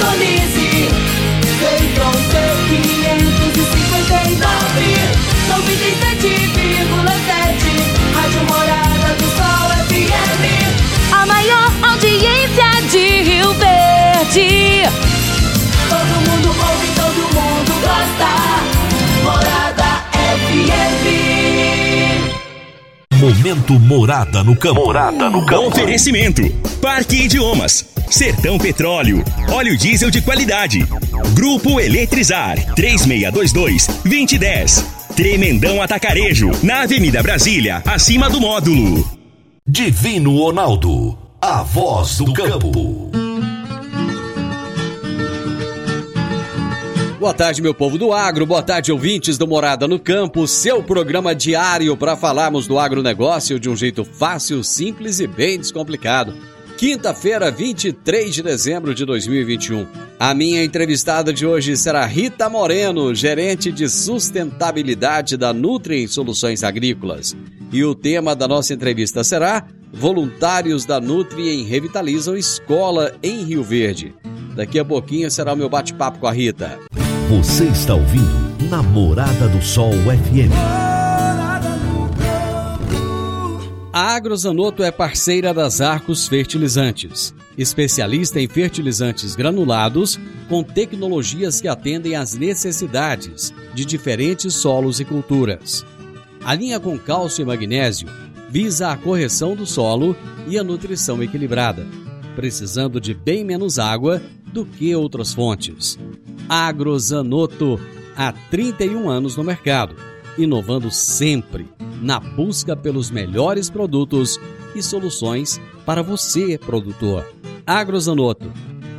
Indonésia. Momento Morada no campo. Morada no campo. Oferecimento: Parque Idiomas, Sertão Petróleo, óleo diesel de qualidade. Grupo Eletrizar 3622-2010. Tremendão Atacarejo, na Avenida Brasília, acima do módulo. Divino Ronaldo, a voz do campo. Boa tarde, meu povo do agro. Boa tarde, ouvintes do Morada no Campo. Seu programa diário para falarmos do agronegócio de um jeito fácil, simples e bem descomplicado. Quinta-feira, 23 de dezembro de 2021. A minha entrevistada de hoje será Rita Moreno, gerente de sustentabilidade da Nutrien Soluções Agrícolas. E o tema da nossa entrevista será Voluntários da Nutrien revitalizam escola em Rio Verde. Daqui a pouquinho será o meu bate-papo com a Rita. Você está ouvindo Namorada do Sol FM. A Agrozanoto é parceira das Arcos Fertilizantes, especialista em fertilizantes granulados com tecnologias que atendem às necessidades de diferentes solos e culturas. A linha com cálcio e magnésio visa a correção do solo e a nutrição equilibrada, precisando de bem menos água do que outras fontes. Agrozanoto, há 31 anos no mercado, inovando sempre na busca pelos melhores produtos e soluções para você, produtor. Agrozanoto,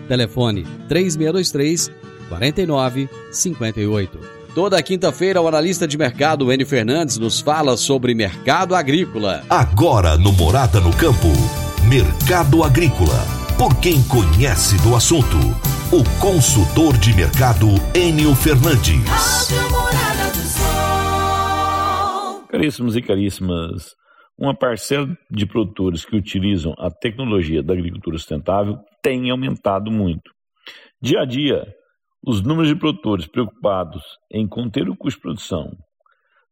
telefone 3623 4958. Toda quinta-feira, o analista de mercado Enio Fernandes nos fala sobre mercado agrícola. Agora no Morada no Campo, Mercado Agrícola. Por quem conhece do assunto, o consultor de mercado Enio Fernandes. Caríssimos e caríssimas, uma parcela de produtores que utilizam a tecnologia da agricultura sustentável tem aumentado muito. Dia a dia, os números de produtores preocupados em conter o custo de produção,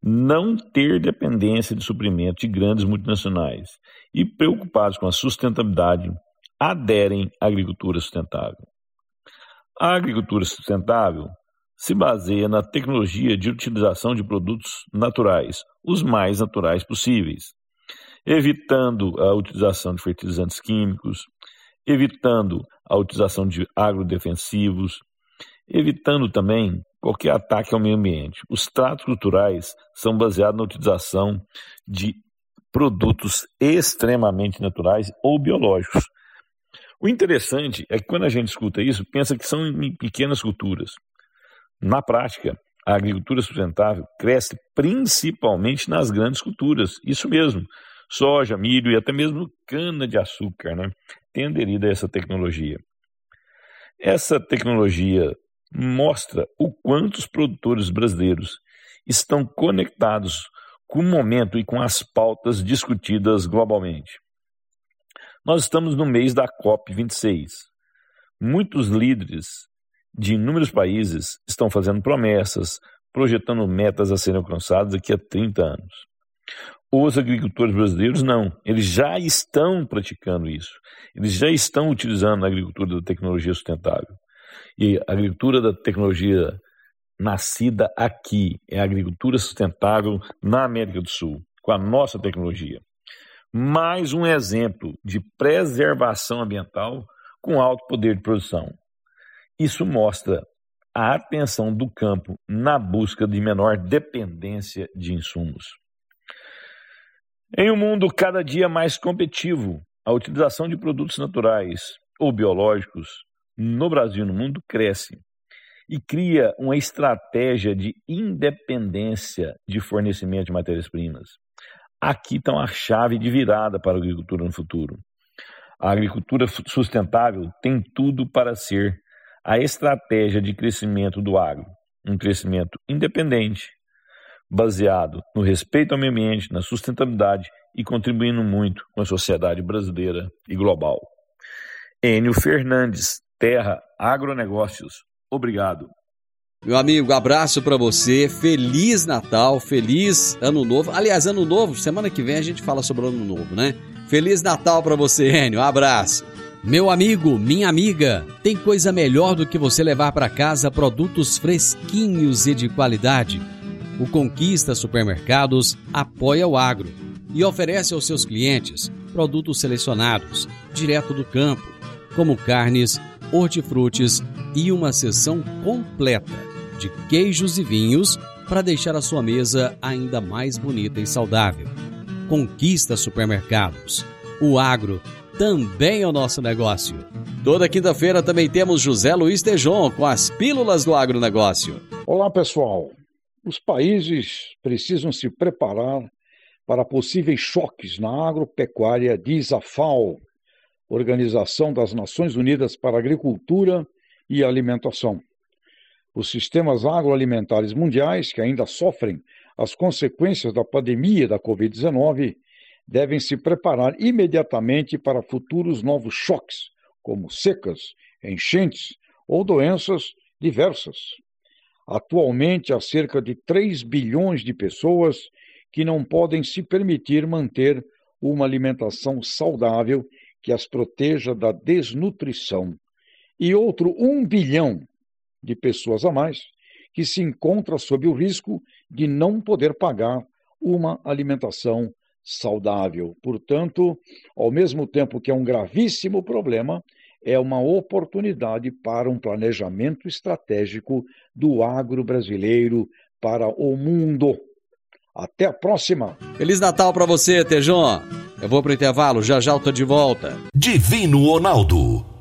não ter dependência de suprimento de grandes multinacionais e preocupados com a sustentabilidade aderem à agricultura sustentável. A agricultura sustentável se baseia na tecnologia de utilização de produtos naturais, os mais naturais possíveis, evitando a utilização de fertilizantes químicos, evitando a utilização de agrodefensivos, evitando também qualquer ataque ao meio ambiente. Os tratos culturais são baseados na utilização de produtos extremamente naturais ou biológicos. O interessante é que quando a gente escuta isso, pensa que são em pequenas culturas. Na prática, a agricultura sustentável cresce principalmente nas grandes culturas. Isso mesmo, soja, milho e até mesmo cana-de-açúcar, né? Tem aderido a essa tecnologia. Essa tecnologia mostra o quanto os produtores brasileiros estão conectados com o momento e com as pautas discutidas globalmente. Nós estamos no mês da COP26. Muitos líderes de inúmeros países estão fazendo promessas, projetando metas a serem alcançadas daqui a 30 anos. Os agricultores brasileiros não, eles já estão praticando isso. Eles já estão utilizando a agricultura da tecnologia sustentável. E a agricultura da tecnologia nascida aqui é a agricultura sustentável na América do Sul, com a nossa tecnologia. Mais um exemplo de preservação ambiental com alto poder de produção. Isso mostra a atenção do campo na busca de menor dependência de insumos. Em um mundo cada dia mais competitivo, a utilização de produtos naturais ou biológicos no Brasil e no mundo cresce e cria uma estratégia de independência de fornecimento de matérias-primas. Aqui está uma chave de virada para a agricultura no futuro. A agricultura sustentável tem tudo para ser a estratégia de crescimento do agro, um crescimento independente, baseado no respeito ao meio ambiente, na sustentabilidade e contribuindo muito com a sociedade brasileira e global. Enio Fernandes Terra Agronegócios. Obrigado. Meu amigo, abraço para você. Feliz Natal, feliz Ano Novo. Aliás, Ano Novo, semana que vem a gente fala sobre Ano Novo, né? Feliz Natal para você, Enio. abraço. Meu amigo, minha amiga, tem coisa melhor do que você levar para casa produtos fresquinhos e de qualidade. O Conquista Supermercados apoia o agro e oferece aos seus clientes produtos selecionados, direto do campo, como carnes, hortifrutis e uma seção completa de queijos e vinhos para deixar a sua mesa ainda mais bonita e saudável. Conquista Supermercados. O agro também é o nosso negócio. Toda quinta-feira também temos José Luiz Tejon com as Pílulas do Agronegócio. Olá, pessoal. Os países precisam se preparar para possíveis choques na agropecuária, diz a FAO, Organização das Nações Unidas para Agricultura e Alimentação. Os sistemas agroalimentares mundiais, que ainda sofrem as consequências da pandemia da Covid-19, devem se preparar imediatamente para futuros novos choques, como secas, enchentes ou doenças diversas. Atualmente, há cerca de 3 bilhões de pessoas que não podem se permitir manter uma alimentação saudável que as proteja da desnutrição, e outro um bilhão de pessoas a mais que se encontra sob o risco de não poder pagar uma alimentação saudável. Portanto, ao mesmo tempo que é um gravíssimo problema, é uma oportunidade para um planejamento estratégico do agro brasileiro para o mundo. Até a próxima. Feliz Natal para você, Tejon. Eu vou pro intervalo, já já eu tô de volta. Divino Ronaldo,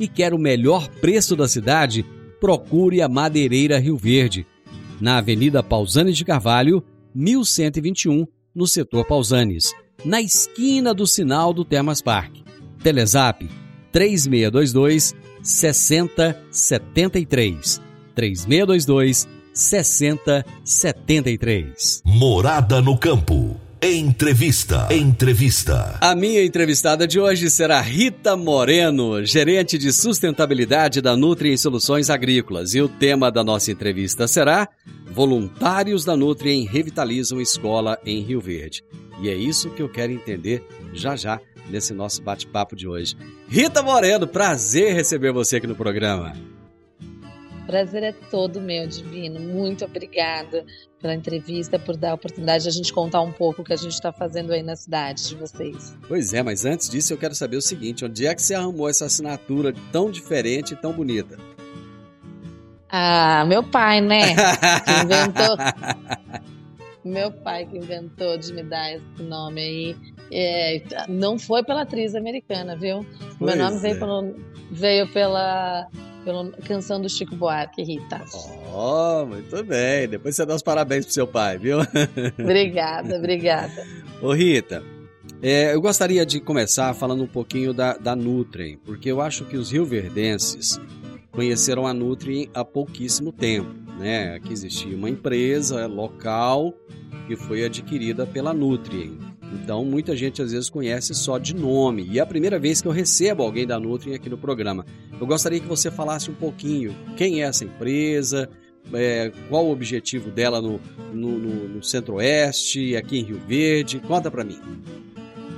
e quer o melhor preço da cidade, procure a Madeireira Rio Verde, na Avenida Pausanes de Carvalho, 1121, no setor Pausanes, na esquina do sinal do Termas Park. Telezap 3622 6073. 3622 6073. Morada no campo. Entrevista. Entrevista. A minha entrevistada de hoje será Rita Moreno, gerente de sustentabilidade da Nutri em Soluções Agrícolas. E o tema da nossa entrevista será Voluntários da Nutri em Revitalizam Escola em Rio Verde. E é isso que eu quero entender já já nesse nosso bate-papo de hoje. Rita Moreno, prazer receber você aqui no programa. Prazer é todo meu, Divino. Muito obrigada pela entrevista, por dar a oportunidade de a gente contar um pouco o que a gente está fazendo aí na cidade de vocês. Pois é, mas antes disso eu quero saber o seguinte: onde é que você arrumou essa assinatura tão diferente e tão bonita? Ah, meu pai, né? Que inventou. meu pai que inventou de me dar esse nome aí. É, não foi pela atriz americana, viu? Pois meu nome é. veio, pelo, veio pela, pela canção do Chico Buarque, Rita. Oh, muito bem. Depois você dá os parabéns pro seu pai, viu? Obrigada, obrigada. Ô Rita, é, eu gostaria de começar falando um pouquinho da, da Nutrien, porque eu acho que os rioverdenses conheceram a Nutrien há pouquíssimo tempo. Né? Aqui existia uma empresa local que foi adquirida pela Nutrien. Então, muita gente às vezes conhece só de nome. E é a primeira vez que eu recebo alguém da Nutrien aqui no programa. Eu gostaria que você falasse um pouquinho quem é essa empresa, é, qual o objetivo dela no, no, no- no Centro-Oeste, aqui em Rio Verde. Conta pra mim.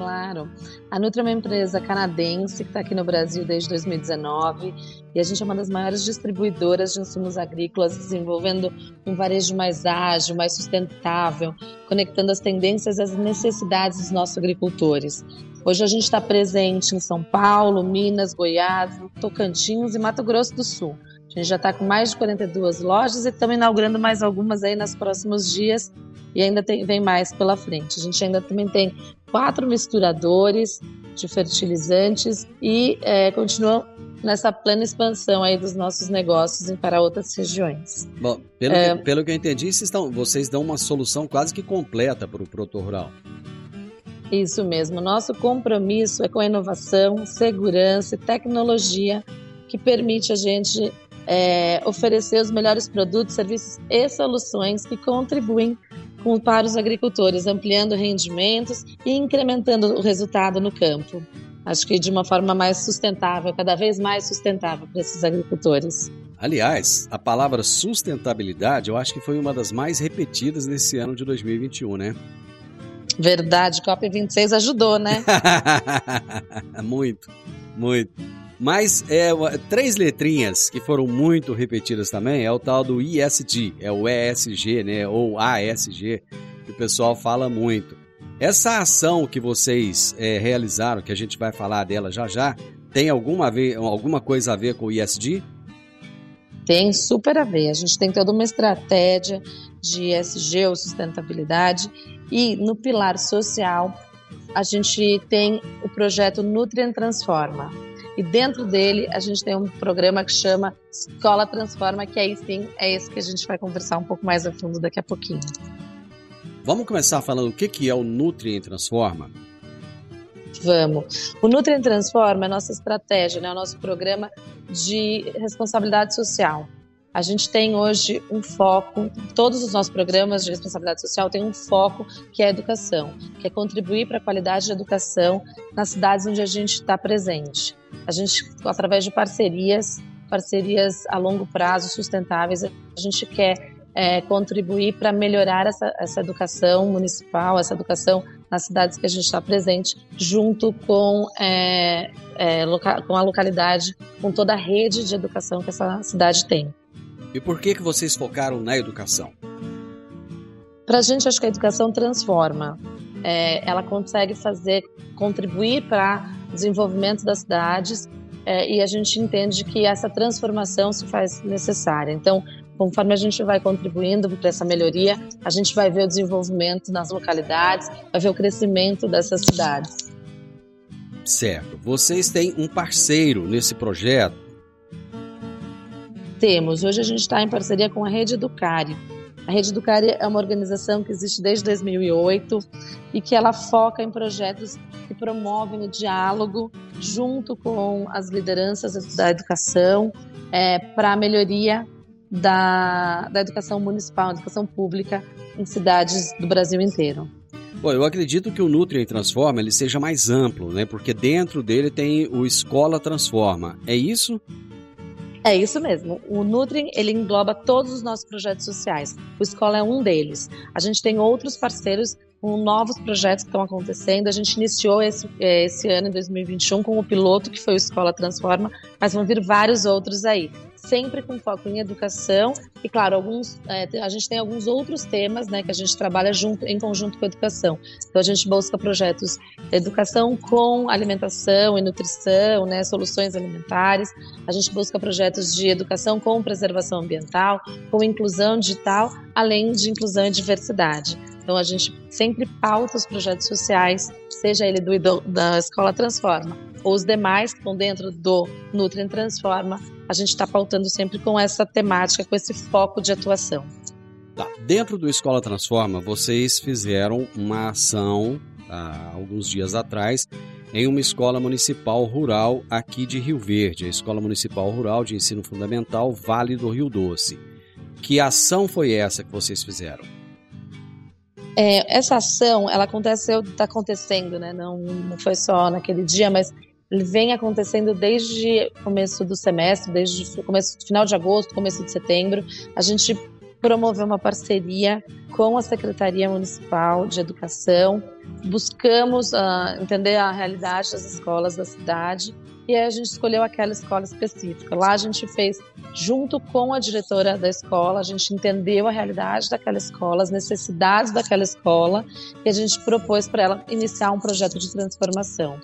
Claro. A Nutri é uma empresa canadense que está aqui no Brasil desde 2019 e a gente é uma das maiores distribuidoras de insumos agrícolas, desenvolvendo um varejo mais ágil, mais sustentável, conectando as tendências às necessidades dos nossos agricultores. Hoje a gente está presente em São Paulo, Minas, Goiás, Tocantins e Mato Grosso do Sul. A gente já está com mais de 42 lojas e estamos inaugurando mais algumas aí nos próximos dias e ainda tem- vem mais pela frente. A gente ainda também tem quatro misturadores de fertilizantes e é, continuam nessa plena expansão aí dos nossos negócios para outras regiões. Bom, pelo, é... que, pelo que eu entendi, vocês, estão, vocês dão uma solução quase que completa para o produtor rural. Isso mesmo. Nosso compromisso é com a inovação, segurança e tecnologia que permite a gente é, oferecer os melhores produtos, serviços e soluções que contribuem com, para os agricultores, ampliando rendimentos e incrementando o resultado no campo. Acho que de uma forma mais sustentável, cada vez mais sustentável para esses agricultores. Aliás, a palavra sustentabilidade eu acho que foi uma das mais repetidas nesse ano de 2021, né? Verdade, COP26 ajudou, né? muito, muito. Mas é, três letrinhas que foram muito repetidas também é o tal do ISG, é o ESG, né? Ou ASG, que o pessoal fala muito. Essa ação que vocês é, realizaram, que a gente vai falar dela já já, tem alguma, ver, alguma coisa a ver com o ISG? Tem super a ver. A gente tem toda uma estratégia de ESG ou sustentabilidade e no pilar social a gente tem o projeto Nutrient Transforma. E dentro dele a gente tem um programa que chama Escola Transforma, que aí sim é esse que a gente vai conversar um pouco mais a fundo daqui a pouquinho. Vamos começar falando o que é o Nutrient Transforma? Vamos. O Nutrient Transforma é a nossa estratégia, né? é o nosso programa de responsabilidade social. A gente tem hoje um foco, todos os nossos programas de responsabilidade social têm um foco que é a educação, que é contribuir para a qualidade de educação nas cidades onde a gente está presente. A gente, através de parcerias, parcerias a longo prazo, sustentáveis, a gente quer é, contribuir para melhorar essa, essa educação municipal, essa educação nas cidades que a gente está presente, junto com, é, é, com a localidade, com toda a rede de educação que essa cidade tem. E por que, que vocês focaram na educação? Para a gente, acho que a educação transforma. É, ela consegue fazer, contribuir para o desenvolvimento das cidades é, e a gente entende que essa transformação se faz necessária. Então, conforme a gente vai contribuindo para essa melhoria, a gente vai ver o desenvolvimento nas localidades, vai ver o crescimento dessas cidades. Certo. Vocês têm um parceiro nesse projeto temos. Hoje a gente está em parceria com a Rede Educare. A Rede Educare é uma organização que existe desde 2008 e que ela foca em projetos que promovem o diálogo junto com as lideranças da educação é, para a melhoria da, da educação municipal, educação pública em cidades do Brasil inteiro. Bom, eu acredito que o Nutrien Transforma ele seja mais amplo, né? Porque dentro dele tem o Escola Transforma. É isso? É isso mesmo. O Nutri ele engloba todos os nossos projetos sociais. O Escola é um deles. A gente tem outros parceiros com novos projetos que estão acontecendo. A gente iniciou esse, é, esse ano, em 2021, com o piloto, que foi o Escola Transforma, mas vão vir vários outros aí sempre com foco em educação e, claro, alguns, é, a gente tem alguns outros temas né, que a gente trabalha junto, em conjunto com a educação. Então, a gente busca projetos de educação com alimentação e nutrição, né, soluções alimentares. A gente busca projetos de educação com preservação ambiental, com inclusão digital, além de inclusão e diversidade. Então, a gente sempre pauta os projetos sociais, seja ele do, da Escola Transforma os demais que estão dentro do Nutrient Transforma, a gente está pautando sempre com essa temática, com esse foco de atuação. Tá. Dentro do Escola Transforma, vocês fizeram uma ação há alguns dias atrás em uma escola municipal rural aqui de Rio Verde, a Escola Municipal Rural de Ensino Fundamental Vale do Rio Doce. Que ação foi essa que vocês fizeram? É, essa ação, ela aconteceu, está acontecendo, né? Não, não foi só naquele dia, mas ele vem acontecendo desde começo do semestre, desde começo, final de agosto, começo de setembro. A gente promoveu uma parceria com a Secretaria Municipal de Educação. Buscamos uh, entender a realidade das escolas da cidade e aí a gente escolheu aquela escola específica. Lá a gente fez, junto com a diretora da escola, a gente entendeu a realidade daquela escola, as necessidades daquela escola e a gente propôs para ela iniciar um projeto de transformação.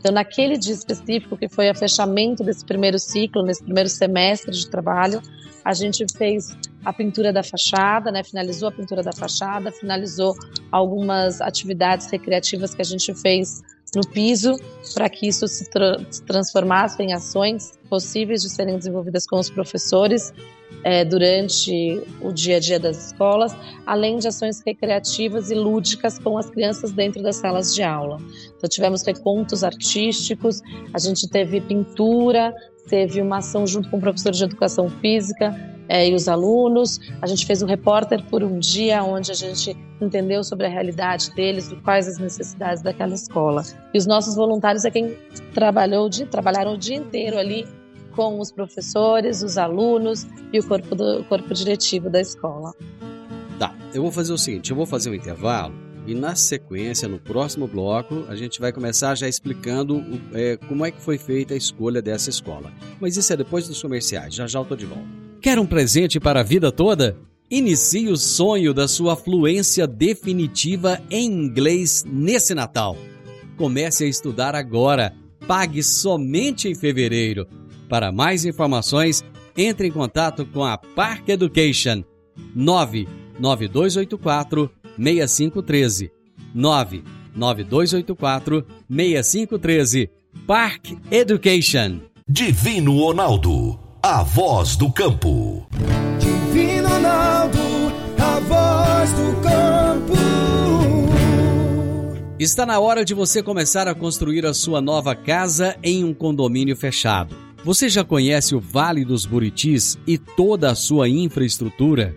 Então, naquele dia específico, que foi o fechamento desse primeiro ciclo, nesse primeiro semestre de trabalho, a gente fez a pintura da fachada, né? finalizou a pintura da fachada, finalizou algumas atividades recreativas que a gente fez no piso para que isso se, tra se, transformasse em ações possíveis de serem desenvolvidas com os professores é, durante o dia a dia das escolas, além de ações recreativas e lúdicas com as crianças dentro das salas de aula. Então tivemos recontos artísticos, a gente teve pintura, teve uma ação junto com o professor de educação física é, e os alunos. A gente fez o repórter por um dia, onde a gente entendeu sobre a realidade deles, quais as necessidades daquela escola. E os nossos voluntários é quem trabalhou, de, trabalharam o dia inteiro ali com os professores, os alunos e o corpo, do, corpo diretivo da escola. Tá, eu vou fazer o seguinte, eu vou fazer um intervalo e na sequência, no próximo bloco, a gente vai começar já explicando é, como é que foi feita a escolha dessa escola. Mas isso é depois dos comerciais, já já eu tô de volta. Quer um presente para a vida toda? Inicie o sonho da sua fluência definitiva em inglês nesse Natal. Comece a estudar agora. Pague somente em fevereiro. Para mais informações, entre em contato com a Park Education 99284 6513 99284 6513 Park Education Divino Ronaldo a voz do campo. Divino Ronaldo, a voz do campo. Está na hora de você começar a construir a sua nova casa em um condomínio fechado. Você já conhece o Vale dos Buritis e toda a sua infraestrutura?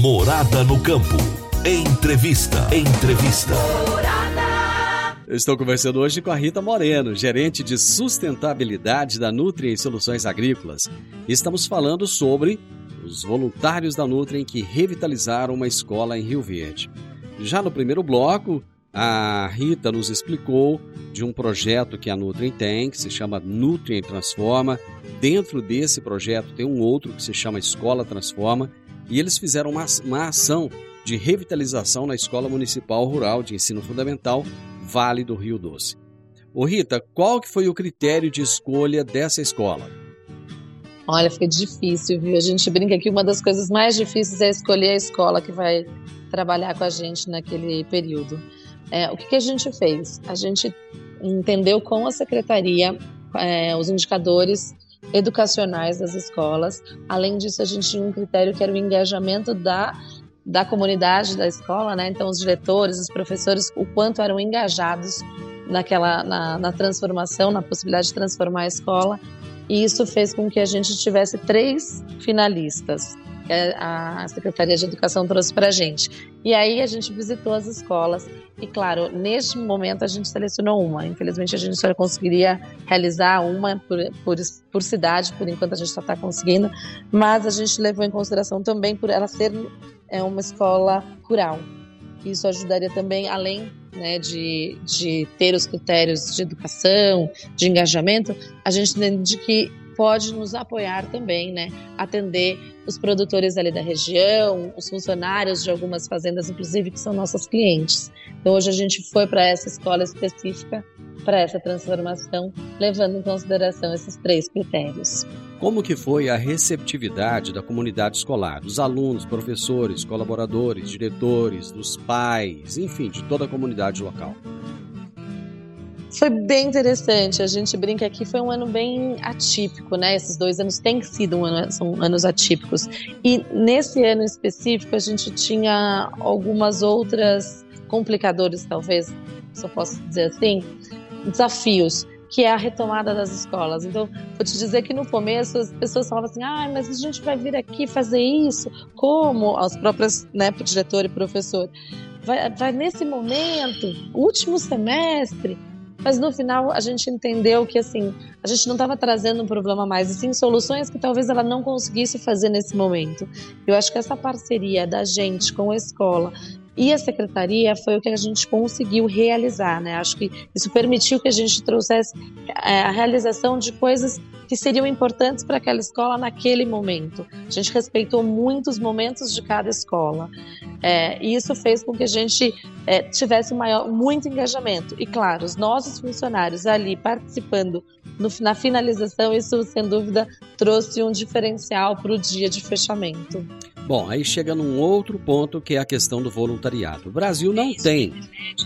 Morada no campo. Entrevista. Entrevista. Eu estou conversando hoje com a Rita Moreno, gerente de sustentabilidade da Nutri em Soluções Agrícolas. Estamos falando sobre os voluntários da Nutri que revitalizaram uma escola em Rio Verde. Já no primeiro bloco, a Rita nos explicou de um projeto que a Nutri tem, que se chama Nutri Transforma. Dentro desse projeto tem um outro que se chama Escola Transforma, e eles fizeram uma, uma ação de revitalização na Escola Municipal Rural de Ensino Fundamental Vale do Rio Doce. Ô Rita, qual que foi o critério de escolha dessa escola? Olha, fica difícil, viu? A gente brinca que uma das coisas mais difíceis é escolher a escola que vai trabalhar com a gente naquele período. É, o que, que, a gente fez? A gente entendeu com a secretaria é, os indicadores educacionais das escolas. Além disso, a gente tinha um critério que era o engajamento da da comunidade da escola, né? Então os diretores, os professores, o quanto eram engajados naquela na, na transformação, na possibilidade de transformar a escola. E isso fez com que a gente tivesse três finalistas que a Secretaria de Educação trouxe para a gente. E aí a gente visitou as escolas e, claro, neste momento a gente selecionou uma. Infelizmente a gente só conseguiria realizar uma por, por, por cidade, por enquanto a gente só está conseguindo, mas a gente levou em consideração também por ela ser é uma escola rural. Isso ajudaria também, além né, de, de ter os critérios de educação, de engajamento, a gente entende que pode nos apoiar também, né? Atender os produtores ali da região, os funcionários de algumas fazendas, inclusive, que são nossos clientes. Então, hoje a gente foi para essa escola específica para essa transformação, levando em consideração esses três critérios. Como que foi a receptividade da comunidade escolar, dos alunos, professores, colaboradores, diretores, dos pais, enfim, de toda a comunidade local? Foi bem interessante. A gente brinca que foi um ano bem atípico, né? Esses dois anos têm sido um ano, são anos atípicos. E nesse ano específico a gente tinha algumas outras complicadores, talvez, se eu posso dizer assim, desafios que é a retomada das escolas. Então, vou te dizer que no começo as pessoas falavam assim: ah, mas a gente vai vir aqui fazer isso? Como? As próprias, né, diretor e professor. Vai, vai nesse momento, último semestre, mas no final a gente entendeu que assim, a gente não estava trazendo um problema mais, e sim soluções que talvez ela não conseguisse fazer nesse momento. Eu acho que essa parceria da gente com a escola, E a secretaria foi o que a gente conseguiu realizar, né? Acho que isso permitiu que a gente trouxesse é, a realização de coisas que seriam importantes para aquela escola naquele momento. A gente respeitou muitos momentos de cada escola. É, e isso fez com que a gente é, tivesse maior, muito engajamento. E, claro, os nossos funcionários ali participando no, na finalização, isso, sem dúvida, trouxe um diferencial para o dia de fechamento. Bom, aí chega num outro ponto que é a questão do voluntariado. O Brasil não tem,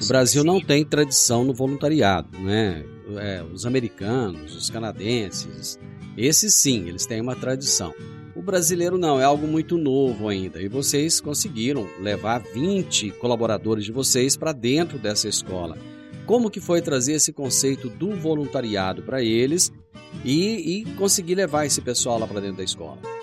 o Brasil não tem tradição no voluntariado, né? É, os americanos, os canadenses, esses sim, eles têm uma tradição. O brasileiro não, é algo muito novo ainda. E vocês conseguiram levar 20 colaboradores de vocês para dentro dessa escola. Como que foi trazer esse conceito do voluntariado para eles e, e conseguir levar esse pessoal lá para dentro da escola?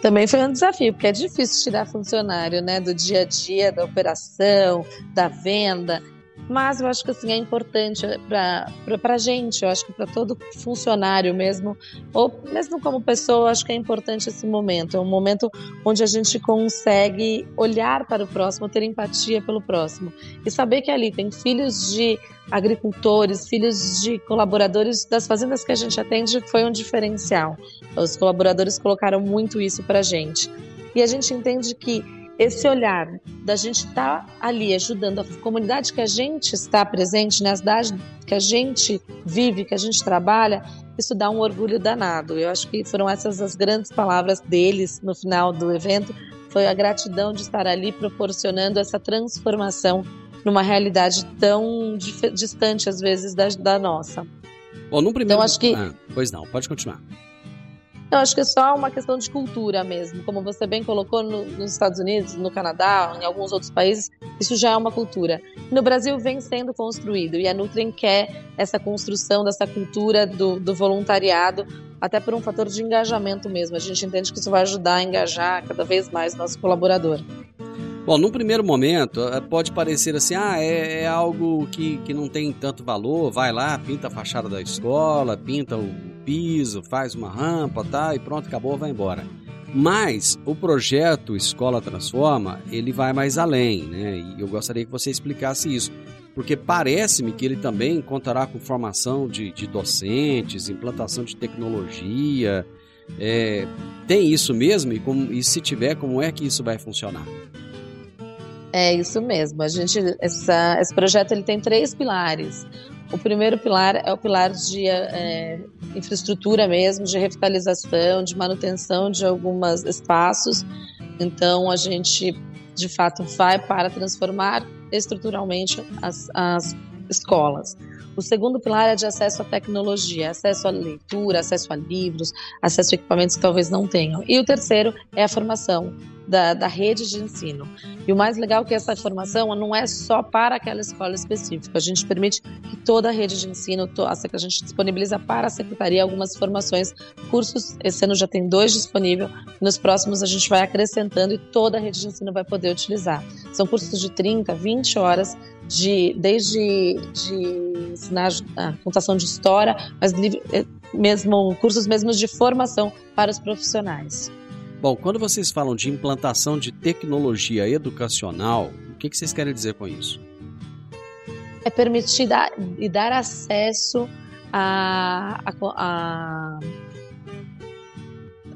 Também foi um desafio, porque é difícil tirar funcionário, né, do dia a dia, da operação, da venda. Mas eu acho que assim é importante para a gente, eu acho que para todo funcionário mesmo, ou mesmo como pessoa, eu acho que é importante esse momento. É um momento onde a gente consegue olhar para o próximo, ter empatia pelo próximo e saber que ali tem filhos de agricultores, filhos de colaboradores das fazendas que a gente atende, foi um diferencial. Os colaboradores colocaram muito isso para a gente. E a gente entende que esse olhar da gente estar tá ali ajudando a comunidade que a gente está presente, na né, cidade que a gente vive, que a gente trabalha, isso dá um orgulho danado. Eu acho que foram essas as grandes palavras deles no final do evento, foi a gratidão de estar ali proporcionando essa transformação numa realidade tão distante às vezes da, da nossa. Bom, no primeiro... Então acho que... Ah, pois não, pode continuar. Eu acho que é só uma questão de cultura mesmo. Como você bem colocou no, nos Estados Unidos, no Canadá, em alguns outros países, isso já é uma cultura. No Brasil vem sendo construído e a Nutrien quer essa construção dessa cultura do, do voluntariado, até por um fator de engajamento mesmo. A gente entende que isso vai ajudar a engajar cada vez mais nosso colaborador. Bom, num primeiro momento, eh, pode parecer assim, ah, é, é, algo que, que não tem tanto valor, vai lá, pinta a fachada da escola, pinta o piso, faz uma rampa, tá, e pronto, acabou, vai embora. Mas o projeto Escola Transforma, ele vai mais além, né? E eu gostaria que você explicasse isso, porque parece-me que ele também contará com formação de, de docentes, implantação de tecnologia. É, tem isso mesmo? E, como, e se tiver, como é que isso vai funcionar? É isso mesmo. A gente, essa, esse projeto ele tem três pilares. O primeiro pilar é o pilar de é, infraestrutura mesmo, de revitalização, de manutenção de alguns espaços. Então a gente, de fato, vai para transformar estruturalmente as, as escolas. O segundo pilar é de acesso à tecnologia, acesso à leitura, acesso a livros, acesso a equipamentos que talvez não tenham. E o terceiro é a formação da, da rede de ensino. E o mais legal é que essa formação não é só para aquela escola específica. A gente permite que toda a rede de ensino, a gente disponibiliza para a secretaria algumas formações, cursos. Esse ano já tem dois disponíveis. Nos próximos a gente vai acrescentando e toda a rede de ensino vai poder utilizar. São cursos de 30, 20 horas de desde de ensinar a contação de história, mas eh, mesmo cursos mesmo de formação para os profissionais. Bom, quando vocês falam de implantação de tecnologia educacional, o que, que vocês querem dizer com isso? É permitir dar, e dar acesso a, a, a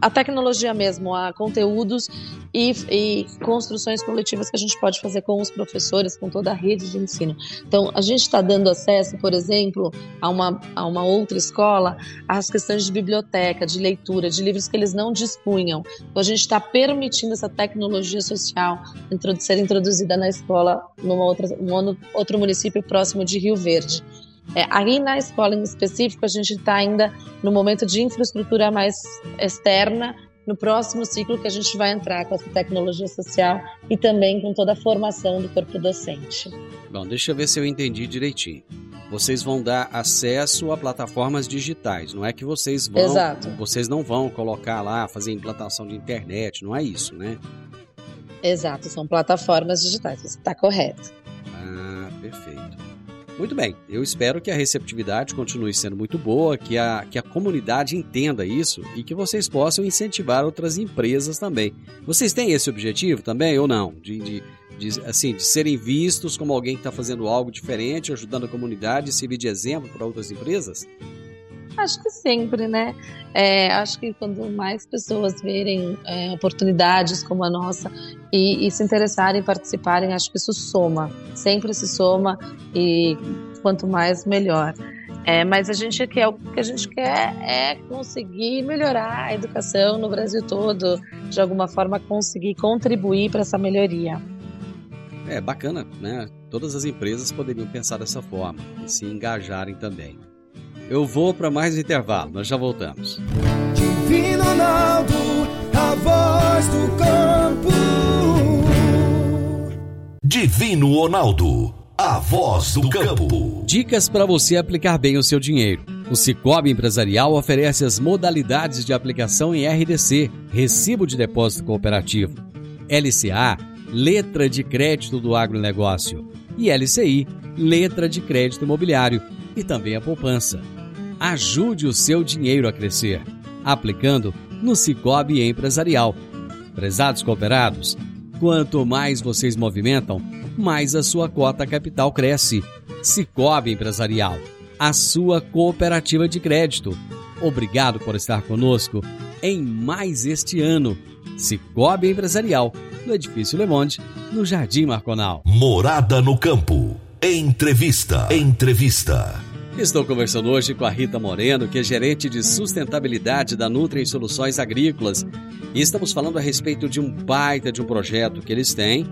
a tecnologia mesmo, a conteúdos e, e, construções coletivas que a gente pode fazer com os professores, com toda a rede de ensino. Então, a gente está dando acesso, por exemplo, a uma, a uma outra escola, às questões de biblioteca, de leitura, de livros que eles não dispunham. Então, a gente está permitindo essa tecnologia social ser introduzida na escola numa outra, num outro município próximo de Rio Verde. É, aí na escola em específico, a gente está ainda no momento de infraestrutura mais externa, no próximo ciclo que a gente vai entrar com essa tecnologia social e também com toda a formação do corpo docente. Bom, deixa eu ver se eu entendi direitinho. Vocês vão dar acesso a plataformas digitais, não é que vocês vão, Exato. vocês não vão colocar lá fazer implantação de internet, não é isso, né? Exato, são plataformas digitais, você está correto. Ah, perfeito. Muito bem, eu espero que a receptividade continue sendo muito boa, que a, que a comunidade entenda isso e que vocês possam incentivar outras empresas também. Vocês têm esse objetivo também ou não? De, de, De, assim, de serem vistos como alguém que está fazendo algo diferente, ajudando a comunidade, servir de exemplo para outras empresas? Acho que sempre, né? É, acho que quando mais pessoas verem é, oportunidades como a nossa e, e, se interessarem, participarem, acho que isso soma, sempre se soma e quanto mais melhor. É, mas a gente quer, o que a gente quer é conseguir melhorar a educação no Brasil todo, de alguma forma conseguir contribuir para essa melhoria. É bacana, né? Todas as empresas poderiam pensar dessa forma e se engajarem também. Eu vou para mais um intervalo, nós já voltamos. Divino Ronaldo, a voz do campo. Divino Ronaldo, a voz do campo. Dicas para você aplicar bem o seu dinheiro. O Cicobi Empresarial oferece as modalidades de aplicação em RDC, Recibo de Depósito Cooperativo, LCA, Letra de Crédito do Agronegócio, e LCI, Letra de Crédito Imobiliário, e também a poupança. Ajude o seu dinheiro a crescer, aplicando no Cicobi Empresarial. Prezados cooperados, quanto mais vocês movimentam, mais a sua cota capital cresce. Cicobi Empresarial, a sua cooperativa de crédito. Obrigado por estar conosco em mais este ano. Cicobi Empresarial, no Edifício Le Monde, no Jardim Marconal. Morada no Campo. Entrevista. Entrevista. Estou conversando hoje com a Rita Moreno, que é gerente de sustentabilidade da Nutrem Soluções Agrícolas. E estamos falando a respeito de um baita de um projeto que eles têm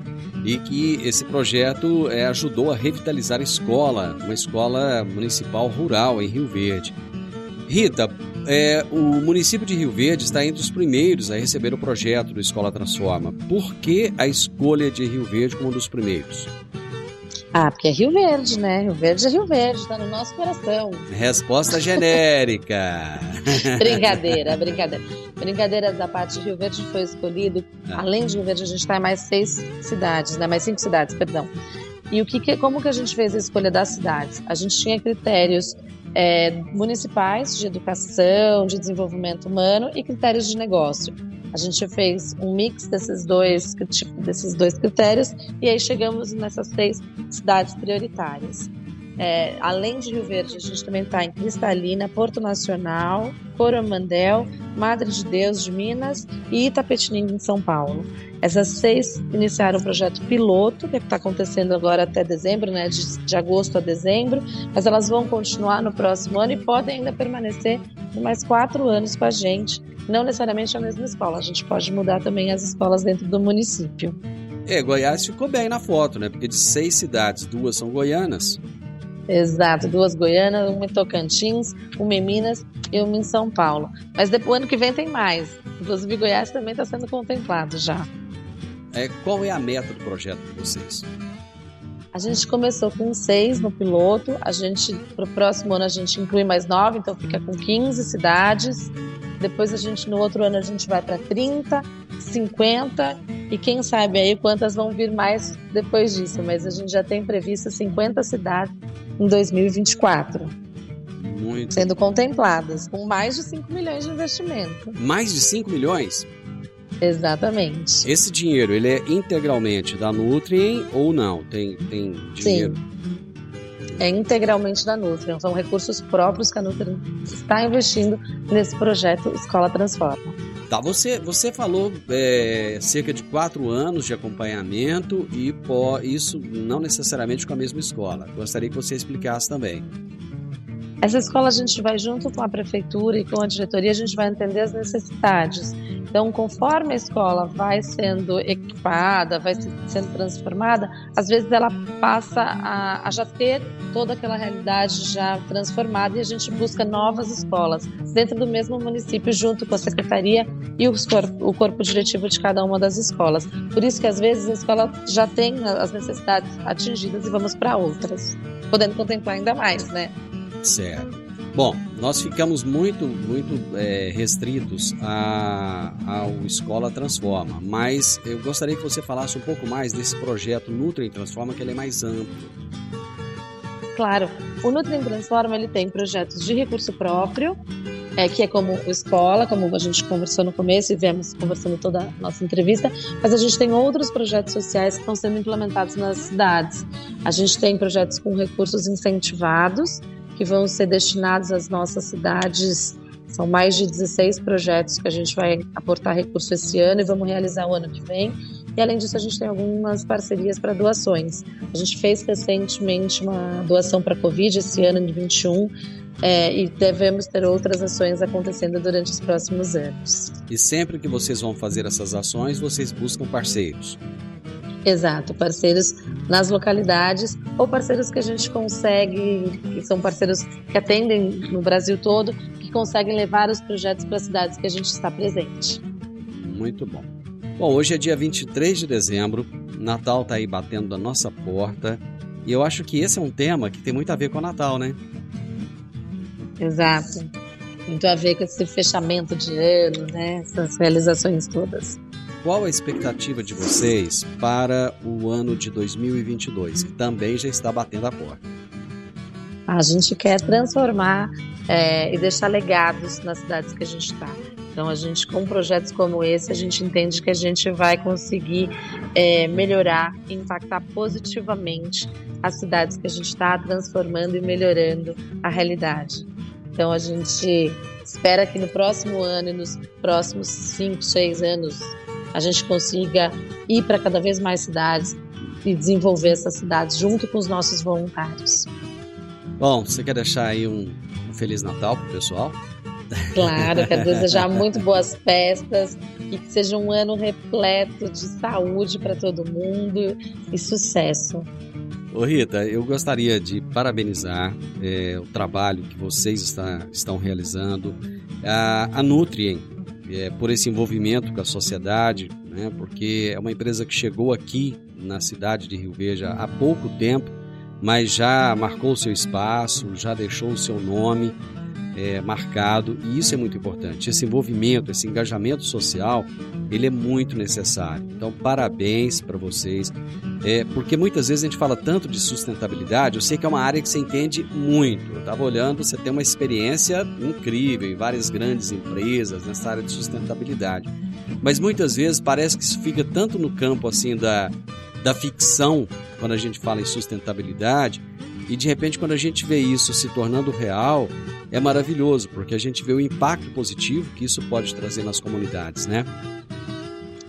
e que esse projeto é, ajudou a revitalizar a escola, uma escola municipal rural em Rio Verde. Rita, é, o município de Rio Verde está entre os primeiros a receber o projeto do Escola Transforma. Por que a escolha de Rio Verde como um dos primeiros? Ah, porque é Rio Verde, né? Rio Verde é Rio Verde, tá no nosso coração. Resposta genérica. brincadeira, brincadeira. Brincadeira da parte de Rio Verde foi escolhido. Ah. Além de Rio Verde, a gente está em mais seis cidades, né? Mais cinco cidades, perdão. E o que, como que a gente fez a escolha das cidades? A gente tinha critérios é, municipais de educação, de desenvolvimento humano e critérios de negócio. A gente fez um mix desses dois, tipo, desses dois critérios e aí chegamos nessas seis cidades prioritárias. É, além de Rio Verde, a gente também está em Cristalina, Porto Nacional, Coromandel, Madre de Deus de Minas e Itapetininga em São Paulo. Essas seis iniciaram o projeto piloto, que está acontecendo agora até dezembro, né, de, de agosto a dezembro, mas elas vão continuar no próximo ano e podem ainda permanecer por mais quatro anos com a gente, não necessariamente a mesma escola, a gente pode mudar também as escolas dentro do município. É, Goiás ficou bem na foto, né? Porque de seis cidades, duas são goianas. Exato, duas goianas, uma em Tocantins, uma em Minas e uma em São Paulo. Mas depois ano que vem tem mais. Inclusive Goiás também está sendo contemplado já. É, qual é a meta do projeto de vocês? A gente começou com seis no piloto, a gente, para o próximo ano, a gente inclui mais nove, então fica com 15 cidades. Depois a gente, no outro ano, a gente vai para 30, 50 e quem sabe aí quantas vão vir mais depois disso. Mas a gente já tem previsto 50 cidades em 2024. Muito. Sendo contempladas, com mais de 5 milhões de investimento. Mais de 5 milhões? Exatamente. Esse dinheiro, ele é integralmente da Nutrien ou não? Tem, tem dinheiro? Sim. É integralmente da Nutrien. São recursos próprios que a Nutrien está investindo nesse projeto Escola Transforma. Tá, você, você falou é, cerca de quatro anos de acompanhamento e pô, isso não necessariamente com a mesma escola. Gostaria que você explicasse também. Essa escola a gente vai junto com a prefeitura e com a diretoria, a gente vai entender as necessidades. Então, conforme a escola vai sendo equipada, vai sendo transformada, às vezes ela passa a, a já ter toda aquela realidade já transformada e a gente busca novas escolas dentro do mesmo município, junto com a secretaria e o corpo, o corpo diretivo de cada uma das escolas. Por isso que às vezes a escola já tem as necessidades atingidas e vamos para outras, podendo contemplar ainda mais, né? Certo. Bom, nós ficamos muito, muito é, restritos à, ao Escola Transforma, mas eu gostaria que você falasse um pouco mais desse projeto Nutrem Transforma, que ele é mais amplo. Claro, o Nutrem Transforma ele tem projetos de recurso próprio, é, que é como escola, como a gente conversou no começo e viemos conversando toda a nossa entrevista, mas a gente tem outros projetos sociais que estão sendo implementados nas cidades. A gente tem projetos com recursos incentivados, que vão ser destinados às nossas cidades. São mais de 16 projetos que a gente vai aportar recurso esse ano e vamos realizar o ano que vem. E além disso, a gente tem algumas parcerias para doações. A gente fez recentemente uma doação para a Covid esse ano de 21 é, e devemos ter outras ações acontecendo durante os próximos anos. E sempre que vocês vão fazer essas ações, vocês buscam parceiros. Exato, parceiros nas localidades ou parceiros que a gente consegue, que são parceiros que atendem no Brasil todo, que conseguem levar os projetos para as cidades que a gente está presente. Muito bom. Bom, hoje é dia 23 de dezembro, Natal está aí batendo na nossa porta e eu acho que esse é um tema que tem muito a ver com o Natal, né? Exato. Muito a ver com esse fechamento de ano, né? Essas realizações todas. Qual a expectativa de vocês para o ano de 2022, que também já está batendo a porta? A gente quer transformar é, e deixar legados nas cidades que a gente está. Então, a gente, com projetos como esse, a gente entende que a gente vai conseguir é, melhorar impactar positivamente as cidades que a gente está transformando e melhorando a realidade. Então a gente espera que no próximo ano e nos próximos cinco, seis anos a gente consiga ir para cada vez mais cidades e desenvolver essas cidades junto com os nossos voluntários. Bom, você quer deixar aí um, um Feliz Natal para o pessoal? Claro, quero desejar muito boas festas e que seja um ano repleto de saúde para todo mundo e sucesso. Ô Rita, eu gostaria de parabenizar é, o trabalho que vocês está, estão realizando, a, a Nutrien, é, por esse envolvimento com a sociedade, né, porque é uma empresa que chegou aqui na cidade de Rio Verde há pouco tempo, mas já marcou seu espaço, já deixou o seu nome é, marcado e isso é muito importante. Esse envolvimento, esse engajamento social, ele é muito necessário. Então, parabéns para vocês, é, porque muitas vezes a gente fala tanto de sustentabilidade. Eu sei que é uma área que você entende muito. Eu estava olhando, você tem uma experiência incrível em várias grandes empresas nessa área de sustentabilidade. Mas muitas vezes parece que isso fica tanto no campo assim da, da ficção, quando a gente fala em sustentabilidade, e de repente, quando a gente vê isso se tornando real, é maravilhoso, porque a gente vê o impacto positivo que isso pode trazer nas comunidades, né?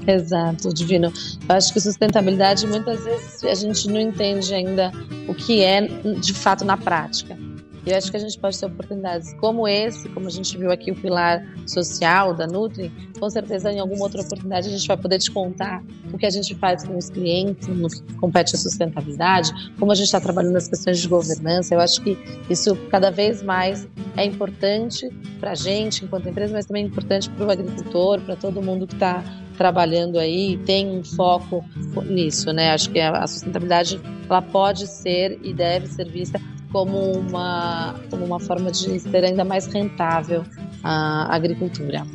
Exato, Divino. Eu acho que sustentabilidade muitas vezes a gente não entende ainda o que é de fato na prática. E eu acho que a gente pode ter oportunidades como esse, como a gente viu aqui o pilar social da Nutri, com certeza em alguma outra oportunidade a gente vai poder te contar o que a gente faz com os clientes, no que compete a sustentabilidade, como a gente está trabalhando nas questões de governança. Eu acho que isso cada vez mais é importante para a gente enquanto empresa, mas também é importante para o agricultor, para todo mundo que está trabalhando aí tem um foco nisso, né? Acho que a sustentabilidade ela pode ser e deve ser vista como uma, como uma forma de ser ainda mais rentável a agricultura.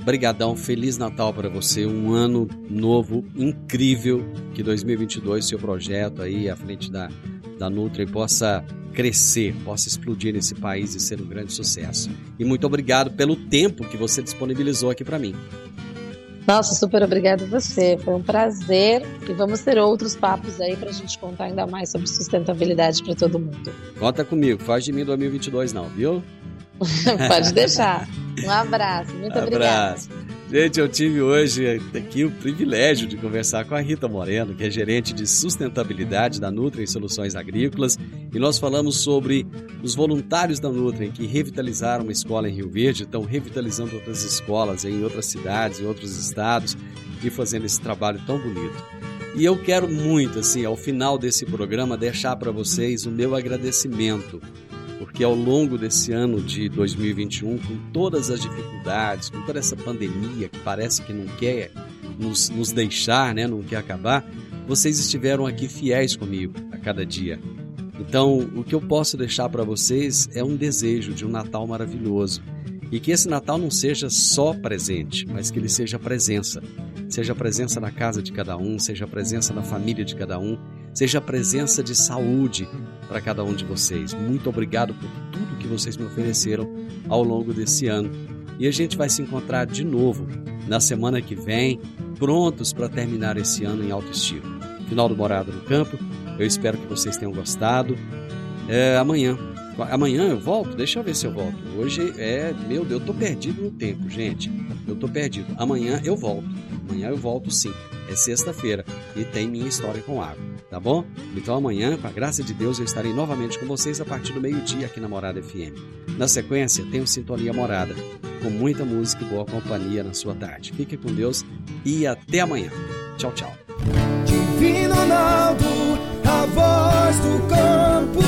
Obrigadão, Feliz Natal para você, um ano novo incrível, que 2022 seu projeto aí à frente da, da Nutri possa crescer, possa explodir nesse país e ser um grande sucesso. E muito obrigado pelo tempo que você disponibilizou aqui para mim. Nossa, super obrigada a você. Foi um prazer e vamos ter outros papos aí para a gente contar ainda mais sobre sustentabilidade para todo mundo. Conta comigo, faz de mim 2022 não, viu? Pode deixar. Um abraço, muito abraço. obrigada. Gente, eu tive hoje aqui o privilégio de conversar com a Rita Moreno, que é gerente de sustentabilidade da Nutrem Soluções Agrícolas, e nós falamos sobre os voluntários da Nutrem que revitalizaram uma escola em Rio Verde, estão revitalizando outras escolas em outras cidades, em outros estados e fazendo esse trabalho tão bonito. E eu quero muito, assim, ao final desse programa, deixar para vocês o meu agradecimento porque ao longo desse ano de 2021, com todas as dificuldades, com toda essa pandemia que parece que não quer nos, nos deixar, né, não quer acabar, vocês estiveram aqui fiéis comigo a cada dia. Então, o que eu posso deixar para vocês é um desejo de um Natal maravilhoso. E que esse Natal não seja só presente, mas que ele seja presença. Seja presença na casa de cada um, seja presença na família de cada um, seja a presença de saúde para cada um de vocês. Muito obrigado por tudo que vocês me ofereceram ao longo desse ano. E a gente vai se encontrar de novo na semana que vem, prontos para terminar esse ano em alto estilo. Final do Morada no Campo. Eu espero que vocês tenham gostado. É, amanhã Amanhã eu volto? Deixa eu ver se eu volto. Hoje é. Meu Deus, eu tô perdido no tempo, gente. Eu tô perdido. Amanhã eu volto. Amanhã eu volto sim. É sexta-feira e tem minha história com água, tá bom? Então amanhã, com a graça de Deus, eu estarei novamente com vocês a partir do meio-dia aqui na Morada FM. Na sequência, tenho Sintonia Morada, com muita música e boa companhia na sua tarde. Fique com Deus e até amanhã. Tchau, tchau. Divino Ronaldo, a voz do campo.